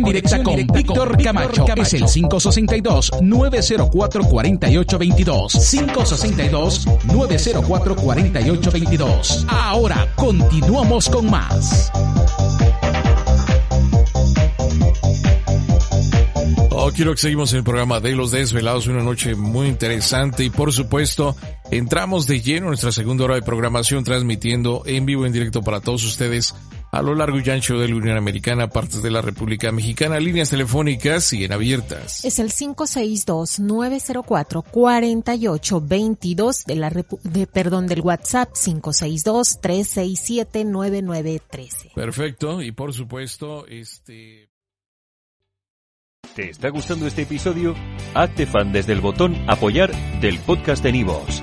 Conexión directa con Víctor Camacho es el 562-904-4822. 562-904-4822. Ahora continuamos con más. Oh, quiero que seguimos en el programa de Los Desvelados, una noche muy interesante y por supuesto entramos de lleno en nuestra segunda hora de programación transmitiendo en vivo en directo para todos ustedes a lo largo y ancho de la Unión Americana, partes de la República Mexicana, líneas telefónicas siguen abiertas. Es el 562-904-4822 de la repu- de perdón del WhatsApp 562-367-9913. Perfecto, y por supuesto, este... ¿Te está gustando este episodio? Hazte fan desde el botón Apoyar del podcast de Nivos.